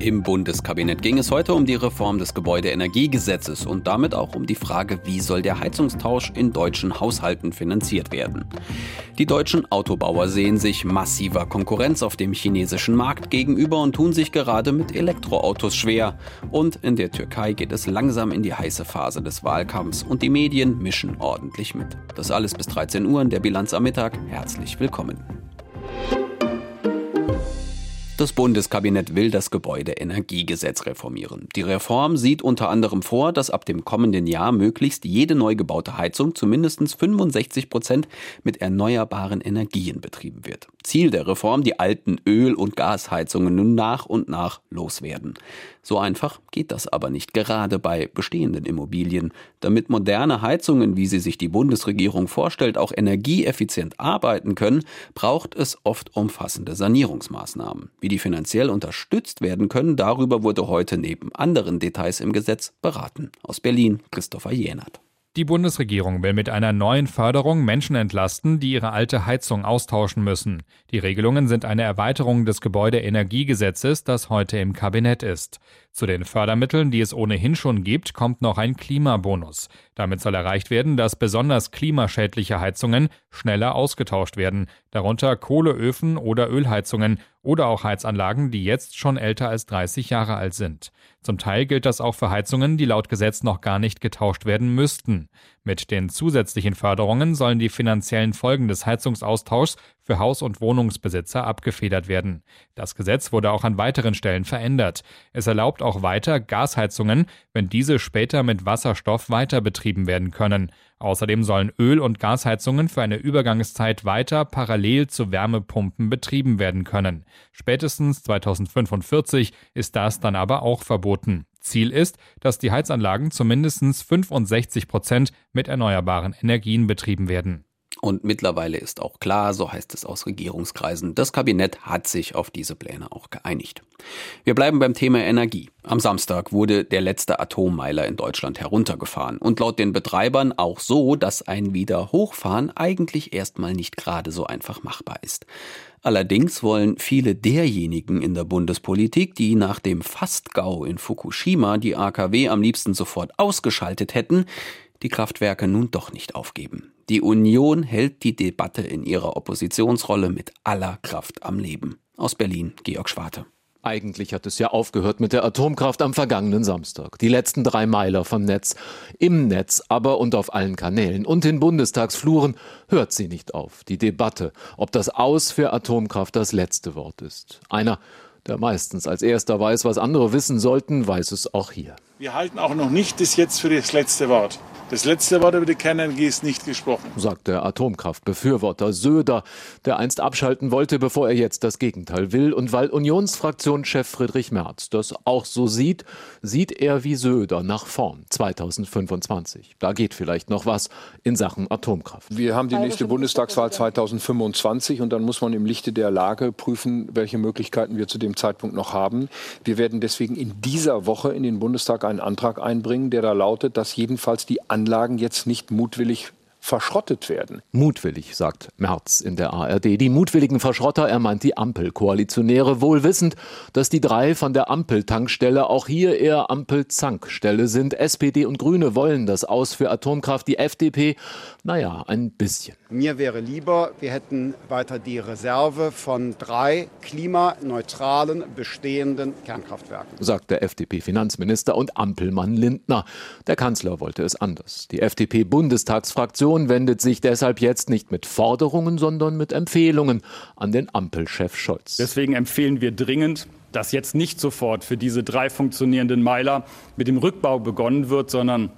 Im Bundeskabinett ging es heute um die Reform des Gebäudeenergiegesetzes und damit auch um die Frage, wie soll der Heizungstausch in deutschen Haushalten finanziert werden. Die deutschen Autobauer sehen sich massiver Konkurrenz auf dem chinesischen Markt gegenüber und tun sich gerade mit Elektroautos schwer. Und in der Türkei geht es langsam in die heiße Phase des Wahlkampfs und die Medien mischen ordentlich mit. Das alles bis 13 Uhr in der Bilanz am Mittag. Herzlich willkommen. Das Bundeskabinett will das Gebäudeenergiegesetz reformieren. Die Reform sieht unter anderem vor, dass ab dem kommenden Jahr möglichst jede neu gebaute Heizung zu mindestens 65 Prozent mit erneuerbaren Energien betrieben wird. Ziel der Reform, die alten Öl- und Gasheizungen nun nach und nach loswerden. So einfach geht das aber nicht, gerade bei bestehenden Immobilien. Damit moderne Heizungen, wie sie sich die Bundesregierung vorstellt, auch energieeffizient arbeiten können, braucht es oft umfassende Sanierungsmaßnahmen. Wie die finanziell unterstützt werden können, darüber wurde heute neben anderen Details im Gesetz beraten. Aus Berlin Christopher Jenert. Die Bundesregierung will mit einer neuen Förderung Menschen entlasten, die ihre alte Heizung austauschen müssen. Die Regelungen sind eine Erweiterung des Gebäudeenergiegesetzes, das heute im Kabinett ist. Zu den Fördermitteln, die es ohnehin schon gibt, kommt noch ein Klimabonus. Damit soll erreicht werden, dass besonders klimaschädliche Heizungen schneller ausgetauscht werden, darunter Kohleöfen oder Ölheizungen oder auch Heizanlagen, die jetzt schon älter als 30 Jahre alt sind. Zum Teil gilt das auch für Heizungen, die laut Gesetz noch gar nicht getauscht werden müssten. Mit den zusätzlichen Förderungen sollen die finanziellen Folgen des Heizungsaustauschs für Haus- und Wohnungsbesitzer abgefedert werden. Das Gesetz wurde auch an weiteren Stellen verändert. Es erlaubt auch weiter Gasheizungen, wenn diese später mit Wasserstoff weiter betrieben werden können. Außerdem sollen Öl- und Gasheizungen für eine Übergangszeit weiter parallel zu Wärmepumpen betrieben werden können. Spätestens 2045 ist das dann aber auch verboten. Ziel ist, dass die Heizanlagen zu mindestens 65 Prozent mit erneuerbaren Energien betrieben werden. Und mittlerweile ist auch klar, so heißt es aus Regierungskreisen, das Kabinett hat sich auf diese Pläne auch geeinigt. Wir bleiben beim Thema Energie. Am Samstag wurde der letzte Atommeiler in Deutschland heruntergefahren und laut den Betreibern auch so, dass ein Wiederhochfahren eigentlich erstmal nicht gerade so einfach machbar ist. Allerdings wollen viele derjenigen in der Bundespolitik, die nach dem Fastgau in Fukushima die AKW am liebsten sofort ausgeschaltet hätten, die Kraftwerke nun doch nicht aufgeben. Die Union hält die Debatte in ihrer Oppositionsrolle mit aller Kraft am Leben. Aus Berlin, Georg Schwarte. Eigentlich hat es ja aufgehört mit der Atomkraft am vergangenen Samstag. Die letzten drei Meiler vom Netz, im Netz, aber und auf allen Kanälen und in Bundestagsfluren hört sie nicht auf. Die Debatte, ob das Aus für Atomkraft das letzte Wort ist. Einer, der meistens als erster weiß, was andere wissen sollten, weiß es auch hier. Wir halten auch noch nicht das jetzt für das letzte Wort. Das letzte Wort über die Kernenergie ist nicht gesprochen, sagt der Atomkraftbefürworter Söder, der einst abschalten wollte, bevor er jetzt das Gegenteil will. Und weil Unionsfraktionschef Friedrich Merz das auch so sieht, sieht er wie Söder nach vorn 2025. Da geht vielleicht noch was in Sachen Atomkraft. Wir haben die nächste Bundestagswahl 2025 und dann muss man im Lichte der Lage prüfen, welche Möglichkeiten wir zu dem Zeitpunkt noch haben. Wir werden deswegen in dieser Woche in den Bundestag einen Antrag einbringen, der da lautet, dass jedenfalls die Anlagen jetzt nicht mutwillig verschrottet werden. Mutwillig, sagt Merz in der ARD. Die mutwilligen Verschrotter, er meint die Ampelkoalitionäre, wohl wissend, dass die drei von der Ampeltankstelle auch hier eher Ampelzankstelle sind. SPD und Grüne wollen das aus für Atomkraft, die FDP, naja, ein bisschen. Mir wäre lieber, wir hätten weiter die Reserve von drei klimaneutralen bestehenden Kernkraftwerken, sagt der FDP-Finanzminister und Ampelmann Lindner. Der Kanzler wollte es anders. Die FDP-Bundestagsfraktion wendet sich deshalb jetzt nicht mit Forderungen, sondern mit Empfehlungen an den Ampelchef Scholz. Deswegen empfehlen wir dringend, dass jetzt nicht sofort für diese drei funktionierenden Meiler mit dem Rückbau begonnen wird, sondern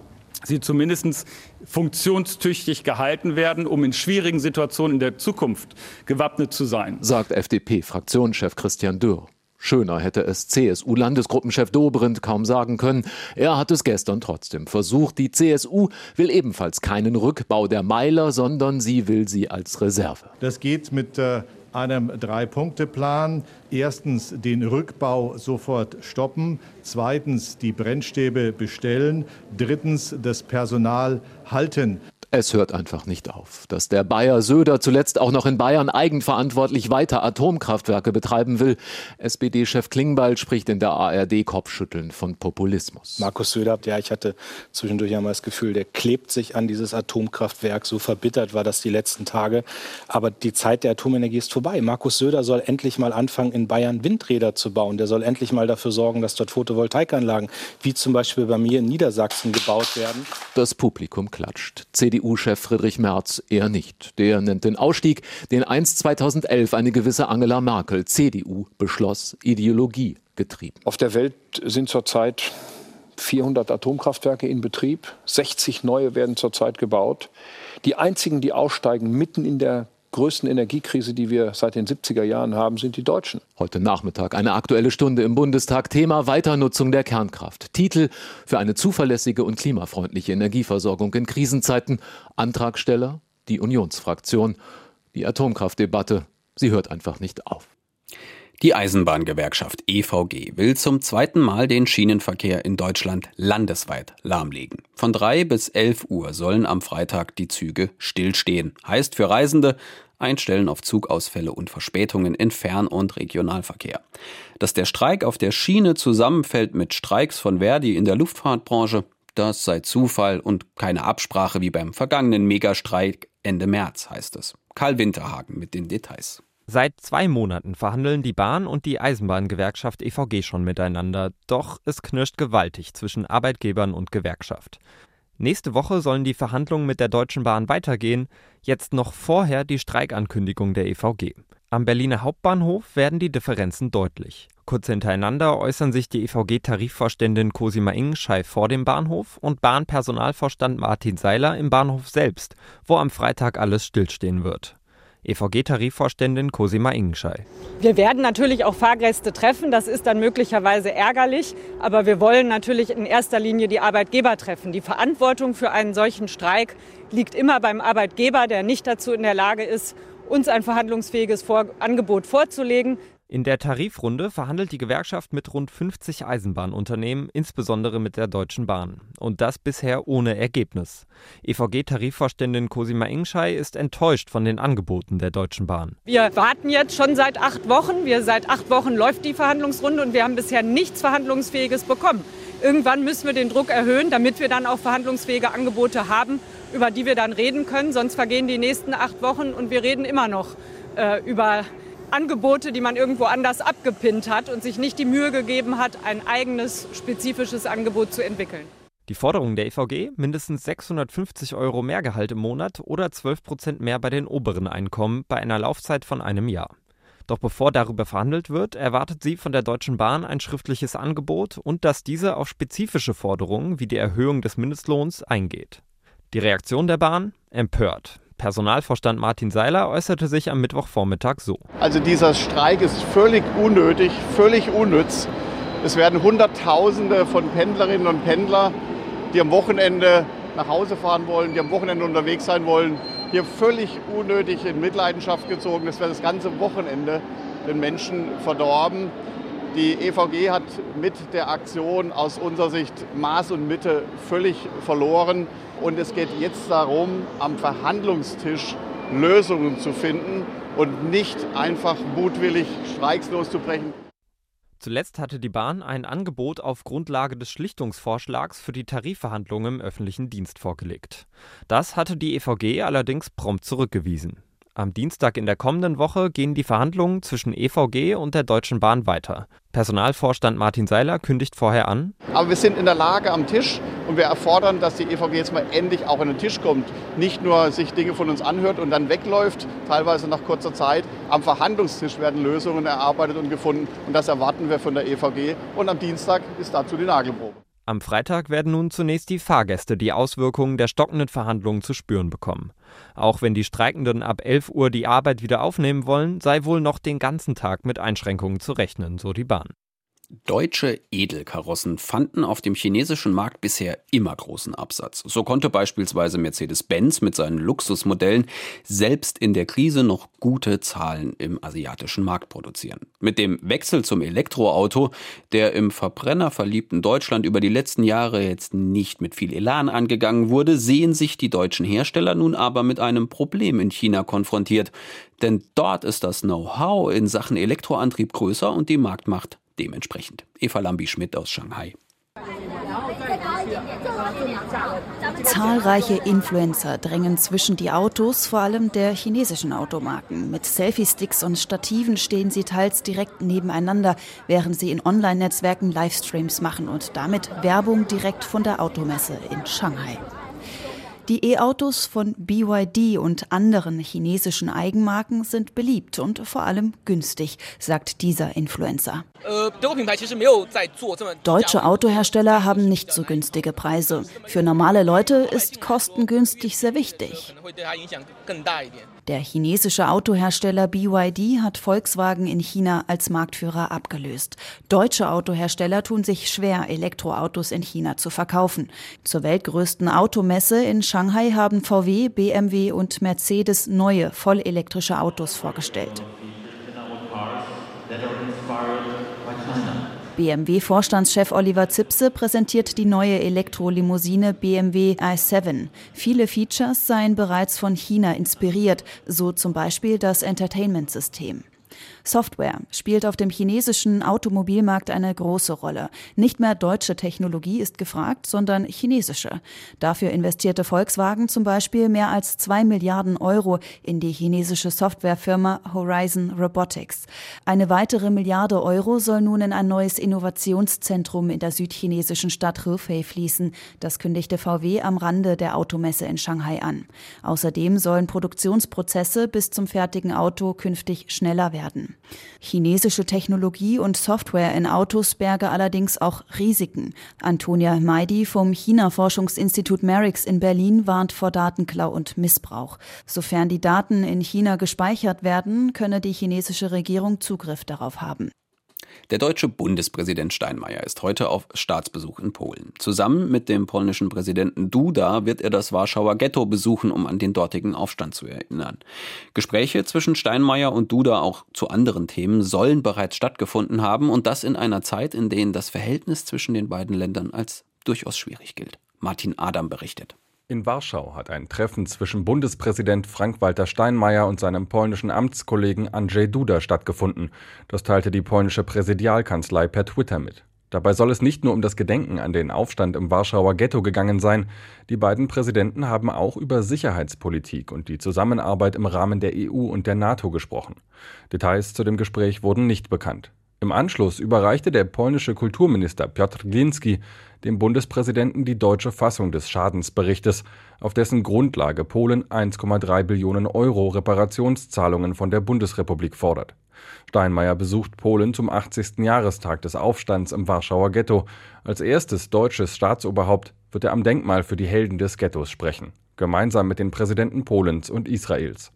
sie zumindest funktionstüchtig gehalten werden, um in schwierigen Situationen in der Zukunft gewappnet zu sein. Sagt FDP-Fraktionschef Christian Dürr. Schöner hätte es CSU-Landesgruppenchef Dobrindt kaum sagen können. Er hat es gestern trotzdem versucht. Die CSU will ebenfalls keinen Rückbau der Meiler, sondern sie will sie als Reserve. Das geht mit äh, einem Drei-Punkte-Plan. Erstens den Rückbau sofort stoppen, zweitens die Brennstäbe bestellen, drittens das Personal halten. Es hört einfach nicht auf. Dass der Bayer Söder zuletzt auch noch in Bayern eigenverantwortlich weiter Atomkraftwerke betreiben will. SPD-Chef Klingbeil spricht in der ARD Kopfschütteln von Populismus. Markus Söder, ja, ich hatte zwischendurch einmal das Gefühl, der klebt sich an dieses Atomkraftwerk. So verbittert war das die letzten Tage. Aber die Zeit der Atomenergie ist vorbei. Markus Söder soll endlich mal anfangen, in Bayern Windräder zu bauen. Der soll endlich mal dafür sorgen, dass dort Photovoltaikanlagen, wie zum Beispiel bei mir in Niedersachsen, gebaut werden. Das Publikum klatscht. CDU-Chef Friedrich Merz eher nicht. Der nennt den Ausstieg, den einst 2011 eine gewisse Angela Merkel, CDU, beschloss, Ideologie getrieben. Auf der Welt sind zurzeit 400 Atomkraftwerke in Betrieb, 60 neue werden zurzeit gebaut. Die einzigen, die aussteigen mitten in der größten Energiekrise, die wir seit den 70er Jahren haben, sind die Deutschen. Heute Nachmittag eine aktuelle Stunde im Bundestag. Thema Weiternutzung der Kernkraft. Titel für eine zuverlässige und klimafreundliche Energieversorgung in Krisenzeiten. Antragsteller die Unionsfraktion. Die Atomkraftdebatte, sie hört einfach nicht auf. Die Eisenbahngewerkschaft EVG will zum zweiten Mal den Schienenverkehr in Deutschland landesweit lahmlegen. Von drei bis elf Uhr sollen am Freitag die Züge stillstehen. Heißt für Reisende Einstellen auf Zugausfälle und Verspätungen in Fern- und Regionalverkehr. Dass der Streik auf der Schiene zusammenfällt mit Streiks von Verdi in der Luftfahrtbranche, das sei Zufall und keine Absprache wie beim vergangenen Megastreik Ende März, heißt es. Karl Winterhagen mit den Details. Seit zwei Monaten verhandeln die Bahn und die Eisenbahngewerkschaft EVG schon miteinander, doch es knirscht gewaltig zwischen Arbeitgebern und Gewerkschaft. Nächste Woche sollen die Verhandlungen mit der Deutschen Bahn weitergehen, jetzt noch vorher die Streikankündigung der EVG. Am Berliner Hauptbahnhof werden die Differenzen deutlich. Kurz hintereinander äußern sich die EVG-Tarifvorständin Cosima Ingenschei vor dem Bahnhof und Bahnpersonalvorstand Martin Seiler im Bahnhof selbst, wo am Freitag alles stillstehen wird. EVG-Tarifvorständin Cosima Ingenschei. Wir werden natürlich auch Fahrgäste treffen, das ist dann möglicherweise ärgerlich, aber wir wollen natürlich in erster Linie die Arbeitgeber treffen. Die Verantwortung für einen solchen Streik liegt immer beim Arbeitgeber, der nicht dazu in der Lage ist, uns ein verhandlungsfähiges Angebot vorzulegen. In der Tarifrunde verhandelt die Gewerkschaft mit rund 50 Eisenbahnunternehmen, insbesondere mit der Deutschen Bahn. Und das bisher ohne Ergebnis. EVG-Tarifvorständin Cosima Ingschei ist enttäuscht von den Angeboten der Deutschen Bahn. Wir warten jetzt schon seit acht Wochen. Wir, seit acht Wochen läuft die Verhandlungsrunde und wir haben bisher nichts Verhandlungsfähiges bekommen. Irgendwann müssen wir den Druck erhöhen, damit wir dann auch verhandlungsfähige Angebote haben, über die wir dann reden können. Sonst vergehen die nächsten acht Wochen und wir reden immer noch äh, über Angebote, die man irgendwo anders abgepinnt hat und sich nicht die Mühe gegeben hat, ein eigenes spezifisches Angebot zu entwickeln. Die Forderung der EVG, mindestens 650 Euro mehr Gehalt im Monat oder 12 Prozent mehr bei den oberen Einkommen bei einer Laufzeit von einem Jahr. Doch bevor darüber verhandelt wird, erwartet sie von der Deutschen Bahn ein schriftliches Angebot und dass diese auf spezifische Forderungen wie die Erhöhung des Mindestlohns eingeht. Die Reaktion der Bahn? Empört. Personalvorstand Martin Seiler äußerte sich am Mittwochvormittag so. Also dieser Streik ist völlig unnötig, völlig unnütz. Es werden Hunderttausende von Pendlerinnen und Pendlern, die am Wochenende nach Hause fahren wollen, die am Wochenende unterwegs sein wollen, hier völlig unnötig in Mitleidenschaft gezogen. Das wäre das ganze Wochenende den Menschen verdorben. Die EVG hat mit der Aktion aus unserer Sicht Maß und Mitte völlig verloren. Und es geht jetzt darum, am Verhandlungstisch Lösungen zu finden und nicht einfach mutwillig Streiks loszubrechen. Zuletzt hatte die Bahn ein Angebot auf Grundlage des Schlichtungsvorschlags für die Tarifverhandlungen im öffentlichen Dienst vorgelegt. Das hatte die EVG allerdings prompt zurückgewiesen. Am Dienstag in der kommenden Woche gehen die Verhandlungen zwischen EVG und der Deutschen Bahn weiter. Personalvorstand Martin Seiler kündigt vorher an. Aber wir sind in der Lage am Tisch und wir erfordern, dass die EVG jetzt mal endlich auch an den Tisch kommt. Nicht nur sich Dinge von uns anhört und dann wegläuft, teilweise nach kurzer Zeit. Am Verhandlungstisch werden Lösungen erarbeitet und gefunden und das erwarten wir von der EVG. Und am Dienstag ist dazu die Nagelprobe. Am Freitag werden nun zunächst die Fahrgäste die Auswirkungen der stockenden Verhandlungen zu spüren bekommen. Auch wenn die Streikenden ab 11 Uhr die Arbeit wieder aufnehmen wollen, sei wohl noch den ganzen Tag mit Einschränkungen zu rechnen, so die Bahn. Deutsche Edelkarossen fanden auf dem chinesischen Markt bisher immer großen Absatz. So konnte beispielsweise Mercedes-Benz mit seinen Luxusmodellen selbst in der Krise noch gute Zahlen im asiatischen Markt produzieren. Mit dem Wechsel zum Elektroauto, der im Verbrenner verliebten Deutschland über die letzten Jahre jetzt nicht mit viel Elan angegangen wurde, sehen sich die deutschen Hersteller nun aber mit einem Problem in China konfrontiert. Denn dort ist das Know-how in Sachen Elektroantrieb größer und die Marktmacht dementsprechend. Eva Lambi-Schmidt aus Shanghai. Zahlreiche Influencer drängen zwischen die Autos, vor allem der chinesischen Automarken. Mit Selfie-Sticks und Stativen stehen sie teils direkt nebeneinander, während sie in Online-Netzwerken Livestreams machen und damit Werbung direkt von der Automesse in Shanghai. Die E-Autos von BYD und anderen chinesischen Eigenmarken sind beliebt und vor allem günstig, sagt dieser Influencer. Deutsche Autohersteller haben nicht so günstige Preise. Für normale Leute ist kostengünstig sehr wichtig. Der chinesische Autohersteller BYD hat Volkswagen in China als Marktführer abgelöst. Deutsche Autohersteller tun sich schwer, Elektroautos in China zu verkaufen. Zur weltgrößten Automesse in Shanghai haben VW, BMW und Mercedes neue vollelektrische Autos vorgestellt. BMW-Vorstandschef Oliver Zipse präsentiert die neue Elektrolimousine BMW i7. Viele Features seien bereits von China inspiriert, so zum Beispiel das Entertainment-System. Software spielt auf dem chinesischen Automobilmarkt eine große Rolle. Nicht mehr deutsche Technologie ist gefragt, sondern chinesische. Dafür investierte Volkswagen zum Beispiel mehr als zwei Milliarden Euro in die chinesische Softwarefirma Horizon Robotics. Eine weitere Milliarde Euro soll nun in ein neues Innovationszentrum in der südchinesischen Stadt Hefei fließen. Das kündigte VW am Rande der Automesse in Shanghai an. Außerdem sollen Produktionsprozesse bis zum fertigen Auto künftig schneller werden. Chinesische Technologie und Software in Autos berge allerdings auch Risiken. Antonia Meidi vom China-Forschungsinstitut Merix in Berlin warnt vor Datenklau und Missbrauch. Sofern die Daten in China gespeichert werden, könne die chinesische Regierung Zugriff darauf haben. Der deutsche Bundespräsident Steinmeier ist heute auf Staatsbesuch in Polen. Zusammen mit dem polnischen Präsidenten Duda wird er das Warschauer Ghetto besuchen, um an den dortigen Aufstand zu erinnern. Gespräche zwischen Steinmeier und Duda auch zu anderen Themen sollen bereits stattgefunden haben und das in einer Zeit, in der das Verhältnis zwischen den beiden Ländern als durchaus schwierig gilt. Martin Adam berichtet. In Warschau hat ein Treffen zwischen Bundespräsident Frank-Walter Steinmeier und seinem polnischen Amtskollegen Andrzej Duda stattgefunden. Das teilte die polnische Präsidialkanzlei per Twitter mit. Dabei soll es nicht nur um das Gedenken an den Aufstand im Warschauer Ghetto gegangen sein. Die beiden Präsidenten haben auch über Sicherheitspolitik und die Zusammenarbeit im Rahmen der EU und der NATO gesprochen. Details zu dem Gespräch wurden nicht bekannt. Im Anschluss überreichte der polnische Kulturminister Piotr Glinski dem Bundespräsidenten die deutsche Fassung des Schadensberichtes, auf dessen Grundlage Polen 1,3 Billionen Euro Reparationszahlungen von der Bundesrepublik fordert. Steinmeier besucht Polen zum 80. Jahrestag des Aufstands im Warschauer Ghetto. Als erstes deutsches Staatsoberhaupt wird er am Denkmal für die Helden des Ghettos sprechen, gemeinsam mit den Präsidenten Polens und Israels.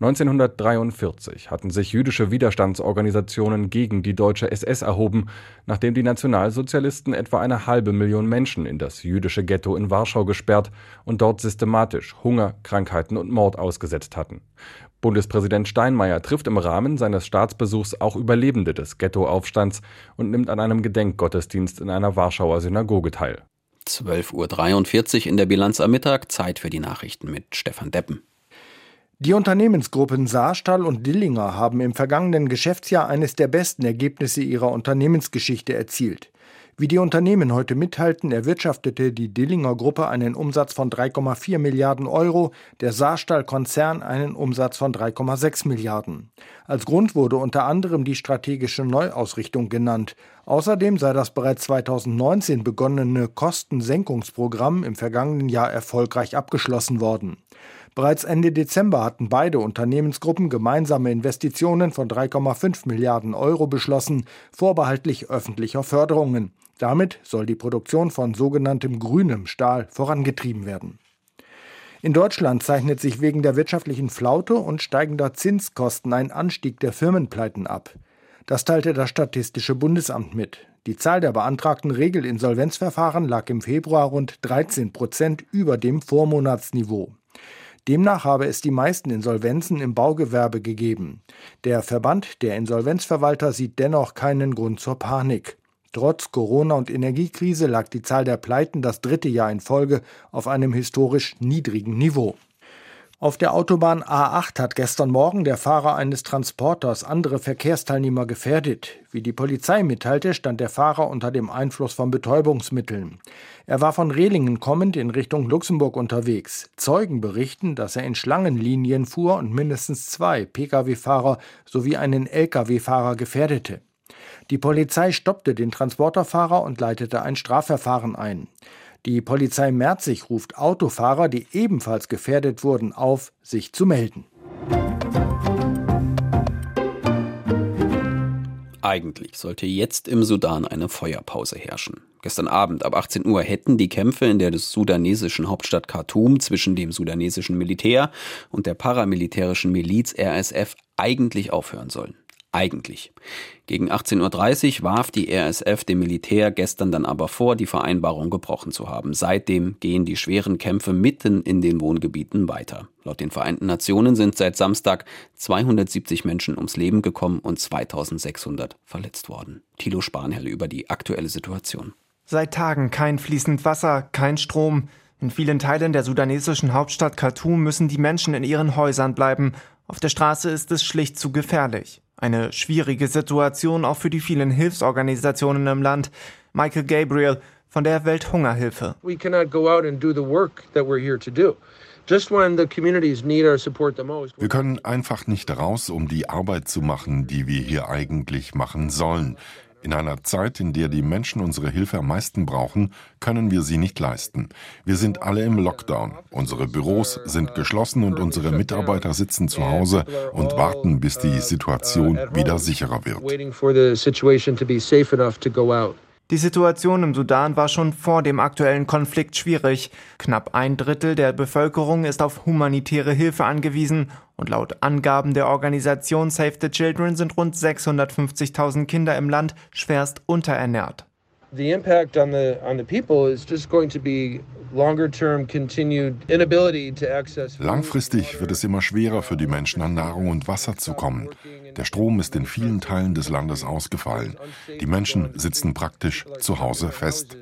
1943 hatten sich jüdische Widerstandsorganisationen gegen die deutsche SS erhoben, nachdem die Nationalsozialisten etwa eine halbe Million Menschen in das jüdische Ghetto in Warschau gesperrt und dort systematisch Hunger, Krankheiten und Mord ausgesetzt hatten. Bundespräsident Steinmeier trifft im Rahmen seines Staatsbesuchs auch Überlebende des Ghettoaufstands und nimmt an einem Gedenkgottesdienst in einer Warschauer Synagoge teil. 12.43 Uhr in der Bilanz am Mittag, Zeit für die Nachrichten mit Stefan Deppen. Die Unternehmensgruppen Saarstahl und Dillinger haben im vergangenen Geschäftsjahr eines der besten Ergebnisse ihrer Unternehmensgeschichte erzielt. Wie die Unternehmen heute mithalten, erwirtschaftete die Dillinger Gruppe einen Umsatz von 3,4 Milliarden Euro, der Saarstahl-Konzern einen Umsatz von 3,6 Milliarden. Als Grund wurde unter anderem die strategische Neuausrichtung genannt. Außerdem sei das bereits 2019 begonnene Kostensenkungsprogramm im vergangenen Jahr erfolgreich abgeschlossen worden. Bereits Ende Dezember hatten beide Unternehmensgruppen gemeinsame Investitionen von 3,5 Milliarden Euro beschlossen, vorbehaltlich öffentlicher Förderungen. Damit soll die Produktion von sogenanntem grünem Stahl vorangetrieben werden. In Deutschland zeichnet sich wegen der wirtschaftlichen Flaute und steigender Zinskosten ein Anstieg der Firmenpleiten ab. Das teilte das Statistische Bundesamt mit. Die Zahl der beantragten Regelinsolvenzverfahren lag im Februar rund 13 Prozent über dem Vormonatsniveau. Demnach habe es die meisten Insolvenzen im Baugewerbe gegeben. Der Verband der Insolvenzverwalter sieht dennoch keinen Grund zur Panik. Trotz Corona- und Energiekrise lag die Zahl der Pleiten das dritte Jahr in Folge auf einem historisch niedrigen Niveau. Auf der Autobahn A8 hat gestern Morgen der Fahrer eines Transporters andere Verkehrsteilnehmer gefährdet. Wie die Polizei mitteilte, stand der Fahrer unter dem Einfluss von Betäubungsmitteln. Er war von Rehlingen kommend in Richtung Luxemburg unterwegs. Zeugen berichten, dass er in Schlangenlinien fuhr und mindestens zwei Pkw-Fahrer sowie einen Lkw-Fahrer gefährdete. Die Polizei stoppte den Transporterfahrer und leitete ein Strafverfahren ein. Die Polizei Merzig ruft Autofahrer, die ebenfalls gefährdet wurden, auf, sich zu melden. Eigentlich sollte jetzt im Sudan eine Feuerpause herrschen. Gestern Abend ab 18 Uhr hätten die Kämpfe in der sudanesischen Hauptstadt Khartoum zwischen dem sudanesischen Militär und der paramilitärischen Miliz RSF eigentlich aufhören sollen eigentlich. Gegen 18.30 Uhr warf die RSF dem Militär gestern dann aber vor, die Vereinbarung gebrochen zu haben. Seitdem gehen die schweren Kämpfe mitten in den Wohngebieten weiter. Laut den Vereinten Nationen sind seit Samstag 270 Menschen ums Leben gekommen und 2600 verletzt worden. Thilo Spanherr über die aktuelle Situation. Seit Tagen kein fließend Wasser, kein Strom. In vielen Teilen der sudanesischen Hauptstadt Khartoum müssen die Menschen in ihren Häusern bleiben. Auf der Straße ist es schlicht zu gefährlich. Eine schwierige Situation auch für die vielen Hilfsorganisationen im Land. Michael Gabriel von der Welthungerhilfe. We cannot go out and do the work that we're here to do. Wir können einfach nicht raus, um die Arbeit zu machen, die wir hier eigentlich machen sollen. In einer Zeit, in der die Menschen unsere Hilfe am meisten brauchen, können wir sie nicht leisten. Wir sind alle im Lockdown. Unsere Büros sind geschlossen und unsere Mitarbeiter sitzen zu Hause und warten, bis die Situation wieder sicherer wird. Die Situation im Sudan war schon vor dem aktuellen Konflikt schwierig. Knapp ein Drittel der Bevölkerung ist auf humanitäre Hilfe angewiesen und laut Angaben der Organisation Save the Children sind rund 650.000 Kinder im Land schwerst unterernährt. The impact on the on the people is just going to be Langfristig wird es immer schwerer für die Menschen an Nahrung und Wasser zu kommen. Der Strom ist in vielen Teilen des Landes ausgefallen. Die Menschen sitzen praktisch zu Hause fest.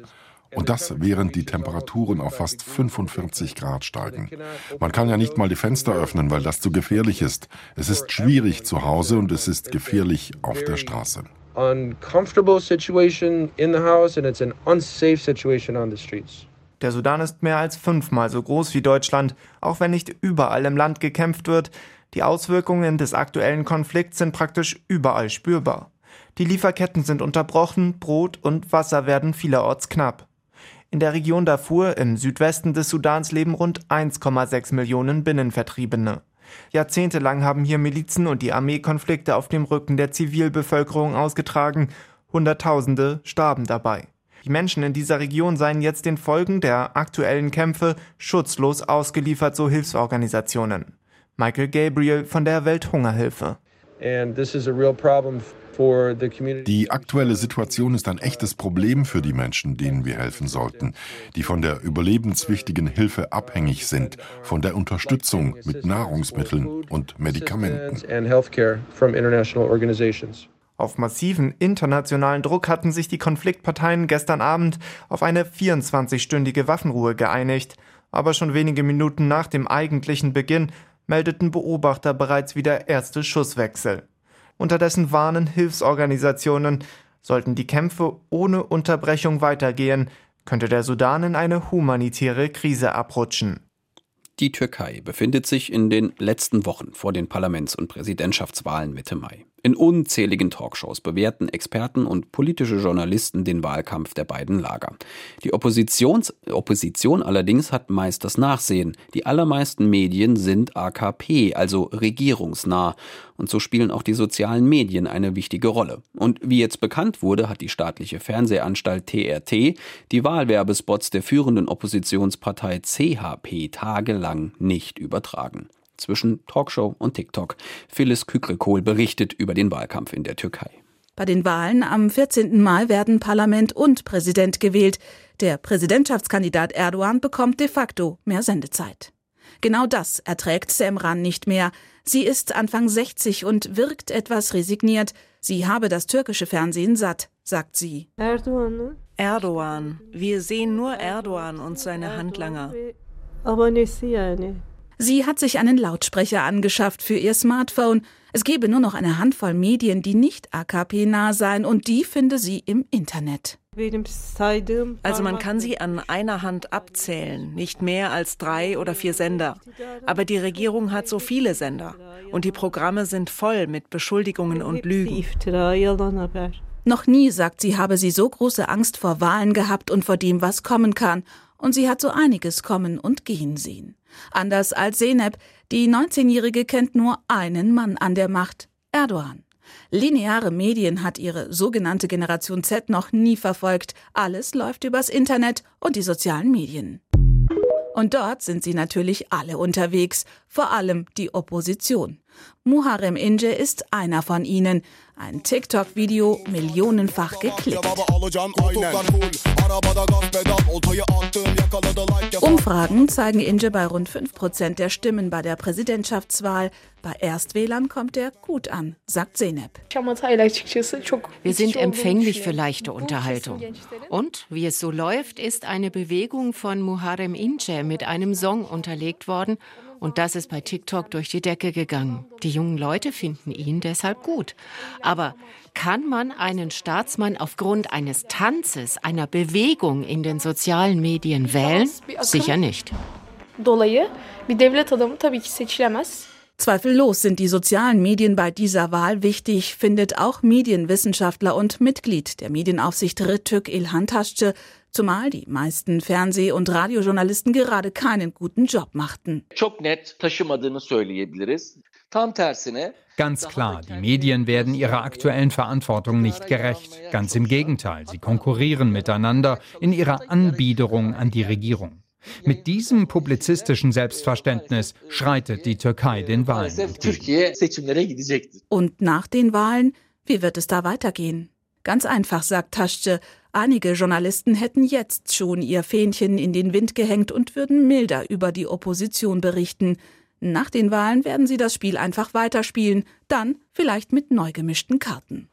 Und das während die Temperaturen auf fast 45 Grad steigen. Man kann ja nicht mal die Fenster öffnen, weil das zu gefährlich ist. Es ist schwierig zu Hause und es ist gefährlich auf der Straße. Uncomfortable situation in the house and it's an unsafe situation on the streets. Der Sudan ist mehr als fünfmal so groß wie Deutschland, auch wenn nicht überall im Land gekämpft wird. Die Auswirkungen des aktuellen Konflikts sind praktisch überall spürbar. Die Lieferketten sind unterbrochen, Brot und Wasser werden vielerorts knapp. In der Region Darfur im Südwesten des Sudans leben rund 1,6 Millionen Binnenvertriebene. Jahrzehntelang haben hier Milizen und die Armee Konflikte auf dem Rücken der Zivilbevölkerung ausgetragen. Hunderttausende starben dabei. Die Menschen in dieser Region seien jetzt den Folgen der aktuellen Kämpfe schutzlos ausgeliefert, so Hilfsorganisationen. Michael Gabriel von der Welthungerhilfe. Die aktuelle Situation ist ein echtes Problem für die Menschen, denen wir helfen sollten, die von der überlebenswichtigen Hilfe abhängig sind, von der Unterstützung mit Nahrungsmitteln und Medikamenten. Auf massiven internationalen Druck hatten sich die Konfliktparteien gestern Abend auf eine 24-stündige Waffenruhe geeinigt, aber schon wenige Minuten nach dem eigentlichen Beginn meldeten Beobachter bereits wieder erste Schusswechsel. Unterdessen warnen Hilfsorganisationen, sollten die Kämpfe ohne Unterbrechung weitergehen, könnte der Sudan in eine humanitäre Krise abrutschen. Die Türkei befindet sich in den letzten Wochen vor den Parlaments- und Präsidentschaftswahlen Mitte Mai. In unzähligen Talkshows bewerten Experten und politische Journalisten den Wahlkampf der beiden Lager. Die Oppositions Opposition allerdings hat meist das Nachsehen. Die allermeisten Medien sind AKP, also regierungsnah. Und so spielen auch die sozialen Medien eine wichtige Rolle. Und wie jetzt bekannt wurde, hat die staatliche Fernsehanstalt TRT die Wahlwerbespots der führenden Oppositionspartei CHP tagelang nicht übertragen zwischen Talkshow und TikTok. Phyllis Kükrikohl berichtet über den Wahlkampf in der Türkei. Bei den Wahlen am 14. Mai werden Parlament und Präsident gewählt. Der Präsidentschaftskandidat Erdogan bekommt de facto mehr Sendezeit. Genau das erträgt Semran nicht mehr. Sie ist Anfang 60 und wirkt etwas resigniert. Sie habe das türkische Fernsehen satt, sagt sie. Erdogan. Ne? Erdogan. Wir sehen nur Erdogan und seine Handlanger. Sie hat sich einen Lautsprecher angeschafft für ihr Smartphone. Es gebe nur noch eine Handvoll Medien, die nicht AKP-nah seien, und die finde sie im Internet. Also man kann sie an einer Hand abzählen, nicht mehr als drei oder vier Sender. Aber die Regierung hat so viele Sender und die Programme sind voll mit Beschuldigungen und Lügen. Noch nie, sagt sie, habe sie so große Angst vor Wahlen gehabt und vor dem, was kommen kann. Und sie hat so einiges kommen und gehen sehen. Anders als Seneb, die 19-Jährige kennt nur einen Mann an der Macht, Erdogan. Lineare Medien hat ihre sogenannte Generation Z noch nie verfolgt. Alles läuft übers Internet und die sozialen Medien. Und dort sind sie natürlich alle unterwegs, vor allem die Opposition. Muharrem Ince ist einer von ihnen. Ein TikTok-Video millionenfach geklickt. Umfragen zeigen Inge bei rund 5% der Stimmen bei der Präsidentschaftswahl. Bei Erstwählern kommt er gut an, sagt Zeynep. Wir sind empfänglich für leichte Unterhaltung. Und wie es so läuft, ist eine Bewegung von Muharrem Ince mit einem Song unterlegt worden und das ist bei TikTok durch die Decke gegangen. Die jungen Leute finden ihn deshalb gut. Aber kann man einen Staatsmann aufgrund eines Tanzes, einer Bewegung in den sozialen Medien wählen? Sicher nicht. Zweifellos sind die sozialen Medien bei dieser Wahl wichtig, findet auch Medienwissenschaftler und Mitglied der Medienaufsicht Ritük Ilhan Taschce zumal die meisten Fernseh- und Radiojournalisten gerade keinen guten Job machten. Ganz klar, die Medien werden ihrer aktuellen Verantwortung nicht gerecht. Ganz im Gegenteil, sie konkurrieren miteinander in ihrer Anbiederung an die Regierung. Mit diesem publizistischen Selbstverständnis schreitet die Türkei den Wahlen. Und nach den Wahlen, wie wird es da weitergehen? Ganz einfach, sagt Taschce. Einige Journalisten hätten jetzt schon ihr Fähnchen in den Wind gehängt und würden milder über die Opposition berichten. Nach den Wahlen werden sie das Spiel einfach weiterspielen, dann vielleicht mit neu gemischten Karten.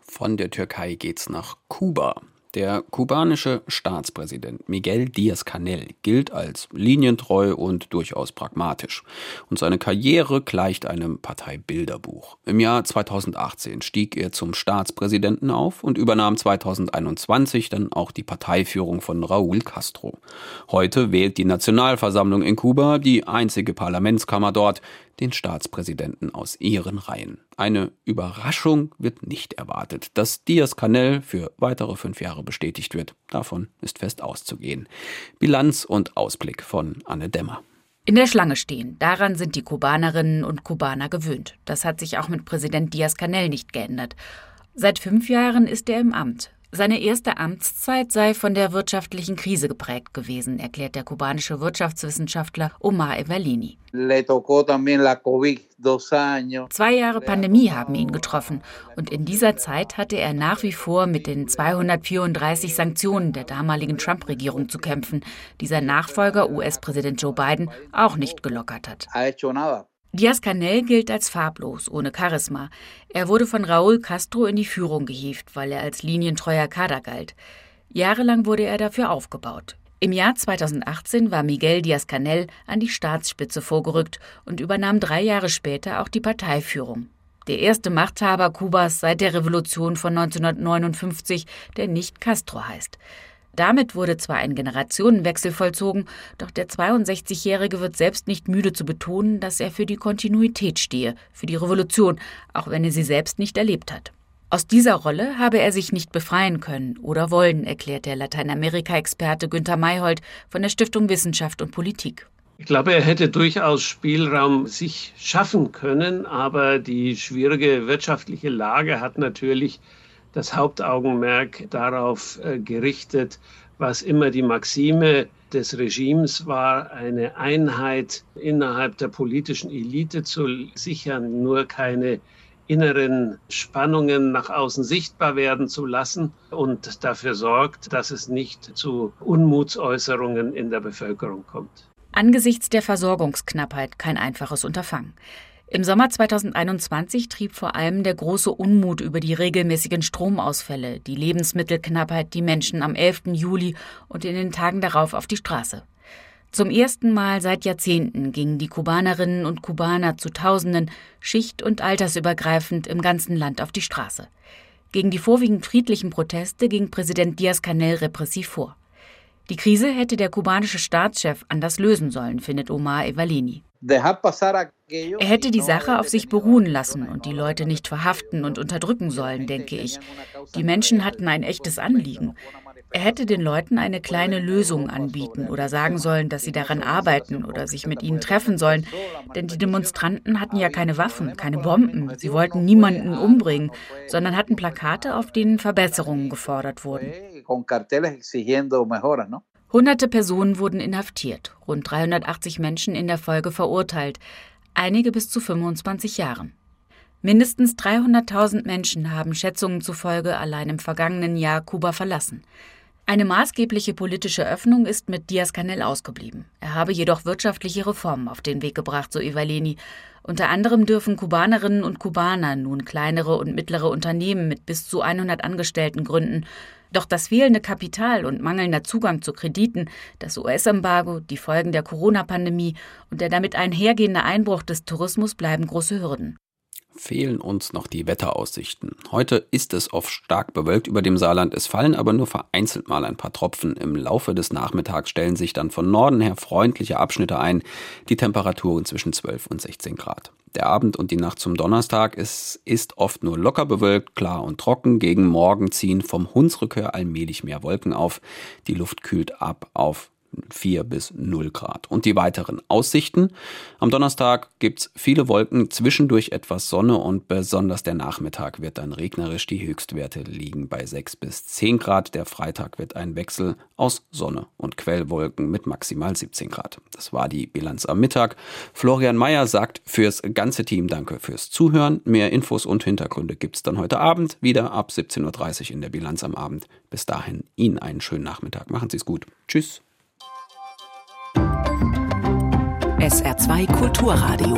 Von der Türkei geht's nach Kuba. Der kubanische Staatspräsident Miguel Díaz-Canel gilt als linientreu und durchaus pragmatisch. Und seine Karriere gleicht einem Parteibilderbuch. Im Jahr 2018 stieg er zum Staatspräsidenten auf und übernahm 2021 dann auch die Parteiführung von Raúl Castro. Heute wählt die Nationalversammlung in Kuba, die einzige Parlamentskammer dort, den Staatspräsidenten aus ihren Reihen. Eine Überraschung wird nicht erwartet. Dass Diaz-Canel für weitere fünf Jahre bestätigt wird, davon ist fest auszugehen. Bilanz und Ausblick von Anne Dämmer. In der Schlange stehen, daran sind die Kubanerinnen und Kubaner gewöhnt. Das hat sich auch mit Präsident Diaz-Canel nicht geändert. Seit fünf Jahren ist er im Amt. Seine erste Amtszeit sei von der wirtschaftlichen Krise geprägt gewesen, erklärt der kubanische Wirtschaftswissenschaftler Omar Evalini. Zwei Jahre Pandemie haben ihn getroffen und in dieser Zeit hatte er nach wie vor mit den 234 Sanktionen der damaligen Trump-Regierung zu kämpfen, die sein Nachfolger US-Präsident Joe Biden auch nicht gelockert hat. Diaz-Canel gilt als farblos, ohne Charisma. Er wurde von Raúl Castro in die Führung gehievt, weil er als linientreuer Kader galt. Jahrelang wurde er dafür aufgebaut. Im Jahr 2018 war Miguel Diaz-Canel an die Staatsspitze vorgerückt und übernahm drei Jahre später auch die Parteiführung. Der erste Machthaber Kubas seit der Revolution von 1959, der nicht Castro heißt. Damit wurde zwar ein Generationenwechsel vollzogen, doch der 62-Jährige wird selbst nicht müde zu betonen, dass er für die Kontinuität stehe, für die Revolution, auch wenn er sie selbst nicht erlebt hat. Aus dieser Rolle habe er sich nicht befreien können oder wollen, erklärt der Lateinamerika-Experte Günter Mayhold von der Stiftung Wissenschaft und Politik. Ich glaube, er hätte durchaus Spielraum sich schaffen können, aber die schwierige wirtschaftliche Lage hat natürlich das Hauptaugenmerk darauf äh, gerichtet, was immer die Maxime des Regimes war, eine Einheit innerhalb der politischen Elite zu sichern, nur keine inneren Spannungen nach außen sichtbar werden zu lassen und dafür sorgt, dass es nicht zu Unmutsäußerungen in der Bevölkerung kommt. Angesichts der Versorgungsknappheit kein einfaches Unterfangen. Im Sommer 2021 trieb vor allem der große Unmut über die regelmäßigen Stromausfälle, die Lebensmittelknappheit die Menschen am 11. Juli und in den Tagen darauf auf die Straße. Zum ersten Mal seit Jahrzehnten gingen die Kubanerinnen und Kubaner zu Tausenden schicht- und altersübergreifend im ganzen Land auf die Straße. Gegen die vorwiegend friedlichen Proteste ging Präsident Diaz-Canel repressiv vor. Die Krise hätte der kubanische Staatschef anders lösen sollen, findet Omar Evalini. Er hätte die Sache auf sich beruhen lassen und die Leute nicht verhaften und unterdrücken sollen, denke ich. Die Menschen hatten ein echtes Anliegen. Er hätte den Leuten eine kleine Lösung anbieten oder sagen sollen, dass sie daran arbeiten oder sich mit ihnen treffen sollen. Denn die Demonstranten hatten ja keine Waffen, keine Bomben. Sie wollten niemanden umbringen, sondern hatten Plakate, auf denen Verbesserungen gefordert wurden. Hunderte Personen wurden inhaftiert, rund 380 Menschen in der Folge verurteilt, einige bis zu 25 Jahren. Mindestens 300.000 Menschen haben Schätzungen zufolge allein im vergangenen Jahr Kuba verlassen. Eine maßgebliche politische Öffnung ist mit Diaz-Canel ausgeblieben. Er habe jedoch wirtschaftliche Reformen auf den Weg gebracht, so Ivaleni. Unter anderem dürfen Kubanerinnen und Kubaner nun kleinere und mittlere Unternehmen mit bis zu 100 Angestellten gründen. Doch das fehlende Kapital und mangelnder Zugang zu Krediten, das US-Embargo, die Folgen der Corona-Pandemie und der damit einhergehende Einbruch des Tourismus bleiben große Hürden fehlen uns noch die Wetteraussichten. Heute ist es oft stark bewölkt über dem Saarland, es fallen aber nur vereinzelt mal ein paar Tropfen. Im Laufe des Nachmittags stellen sich dann von Norden her freundliche Abschnitte ein, die Temperaturen zwischen 12 und 16 Grad. Der Abend und die Nacht zum Donnerstag ist, ist oft nur locker bewölkt, klar und trocken. Gegen Morgen ziehen vom Hunsrück allmählich mehr Wolken auf. Die Luft kühlt ab auf 4 bis 0 Grad. Und die weiteren Aussichten. Am Donnerstag gibt es viele Wolken, zwischendurch etwas Sonne und besonders der Nachmittag wird dann regnerisch. Die Höchstwerte liegen bei 6 bis 10 Grad. Der Freitag wird ein Wechsel aus Sonne und Quellwolken mit maximal 17 Grad. Das war die Bilanz am Mittag. Florian Mayer sagt fürs ganze Team Danke fürs Zuhören. Mehr Infos und Hintergründe gibt es dann heute Abend wieder ab 17.30 Uhr in der Bilanz am Abend. Bis dahin Ihnen einen schönen Nachmittag. Machen Sie es gut. Tschüss. SR2 Kulturradio.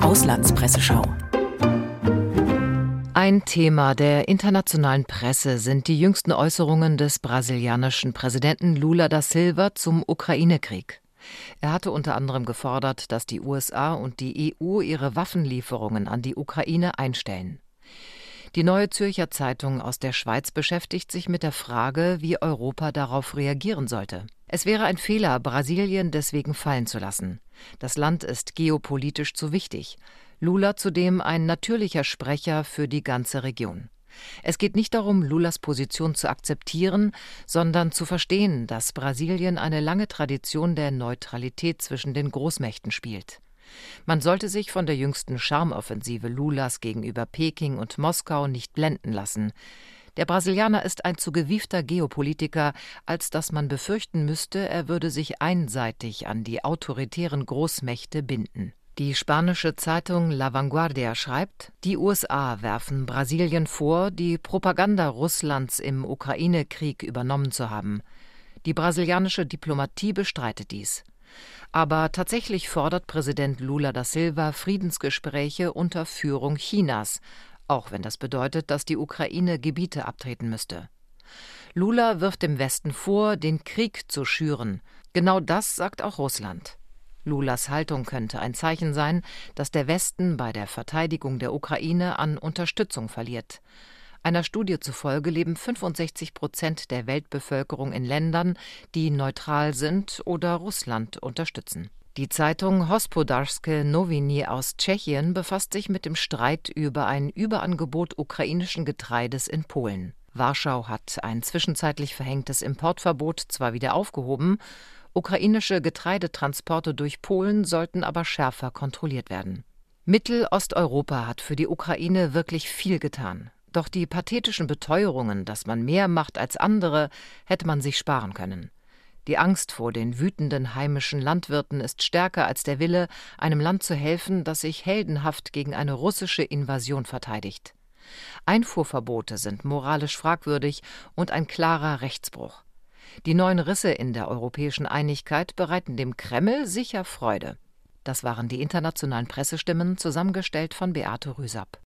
Auslandspresseschau. Ein Thema der internationalen Presse sind die jüngsten Äußerungen des brasilianischen Präsidenten Lula da Silva zum Ukraine-Krieg. Er hatte unter anderem gefordert, dass die USA und die EU ihre Waffenlieferungen an die Ukraine einstellen. Die Neue Zürcher Zeitung aus der Schweiz beschäftigt sich mit der Frage, wie Europa darauf reagieren sollte. Es wäre ein Fehler, Brasilien deswegen fallen zu lassen. Das Land ist geopolitisch zu wichtig. Lula zudem ein natürlicher Sprecher für die ganze Region. Es geht nicht darum, Lulas Position zu akzeptieren, sondern zu verstehen, dass Brasilien eine lange Tradition der Neutralität zwischen den Großmächten spielt. Man sollte sich von der jüngsten Charmoffensive Lulas gegenüber Peking und Moskau nicht blenden lassen. Der Brasilianer ist ein zu gewiefter Geopolitiker, als dass man befürchten müsste, er würde sich einseitig an die autoritären Großmächte binden. Die spanische Zeitung La Vanguardia schreibt, die USA werfen Brasilien vor, die Propaganda Russlands im Ukraine-Krieg übernommen zu haben. Die brasilianische Diplomatie bestreitet dies. Aber tatsächlich fordert Präsident Lula da Silva Friedensgespräche unter Führung Chinas, auch wenn das bedeutet, dass die Ukraine Gebiete abtreten müsste. Lula wirft dem Westen vor, den Krieg zu schüren. Genau das sagt auch Russland. Lulas Haltung könnte ein Zeichen sein, dass der Westen bei der Verteidigung der Ukraine an Unterstützung verliert. Einer Studie zufolge leben 65 Prozent der Weltbevölkerung in Ländern, die neutral sind oder Russland unterstützen. Die Zeitung Hospodarske Noviny aus Tschechien befasst sich mit dem Streit über ein Überangebot ukrainischen Getreides in Polen. Warschau hat ein zwischenzeitlich verhängtes Importverbot zwar wieder aufgehoben, ukrainische Getreidetransporte durch Polen sollten aber schärfer kontrolliert werden. Mittelosteuropa hat für die Ukraine wirklich viel getan. Doch die pathetischen Beteuerungen, dass man mehr macht als andere, hätte man sich sparen können. Die Angst vor den wütenden heimischen Landwirten ist stärker als der Wille, einem Land zu helfen, das sich heldenhaft gegen eine russische Invasion verteidigt. Einfuhrverbote sind moralisch fragwürdig und ein klarer Rechtsbruch. Die neuen Risse in der europäischen Einigkeit bereiten dem Kreml sicher Freude. Das waren die internationalen Pressestimmen, zusammengestellt von Beate Rüsapp.